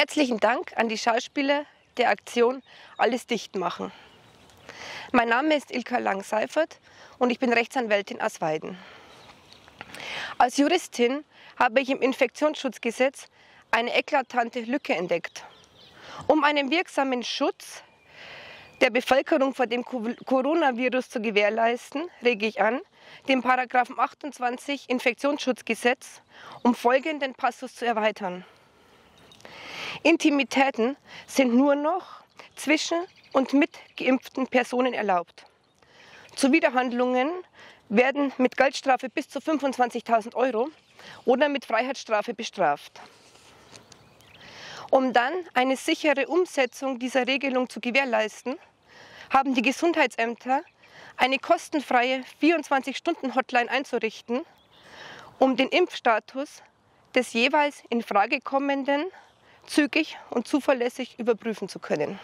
Herzlichen Dank an die Schauspieler der Aktion Alles dicht machen. Mein Name ist Ilka Lang-Seifert und ich bin Rechtsanwältin aus Weiden. Als Juristin habe ich im Infektionsschutzgesetz eine eklatante Lücke entdeckt. Um einen wirksamen Schutz der Bevölkerung vor dem Coronavirus zu gewährleisten, rege ich an, den Paragraphen 28 Infektionsschutzgesetz um folgenden Passus zu erweitern. Intimitäten sind nur noch zwischen und mit geimpften Personen erlaubt. Zuwiderhandlungen werden mit Geldstrafe bis zu 25.000 Euro oder mit Freiheitsstrafe bestraft. Um dann eine sichere Umsetzung dieser Regelung zu gewährleisten, haben die Gesundheitsämter eine kostenfreie 24-Stunden-Hotline einzurichten, um den Impfstatus des jeweils in Frage kommenden zügig und zuverlässig überprüfen zu können.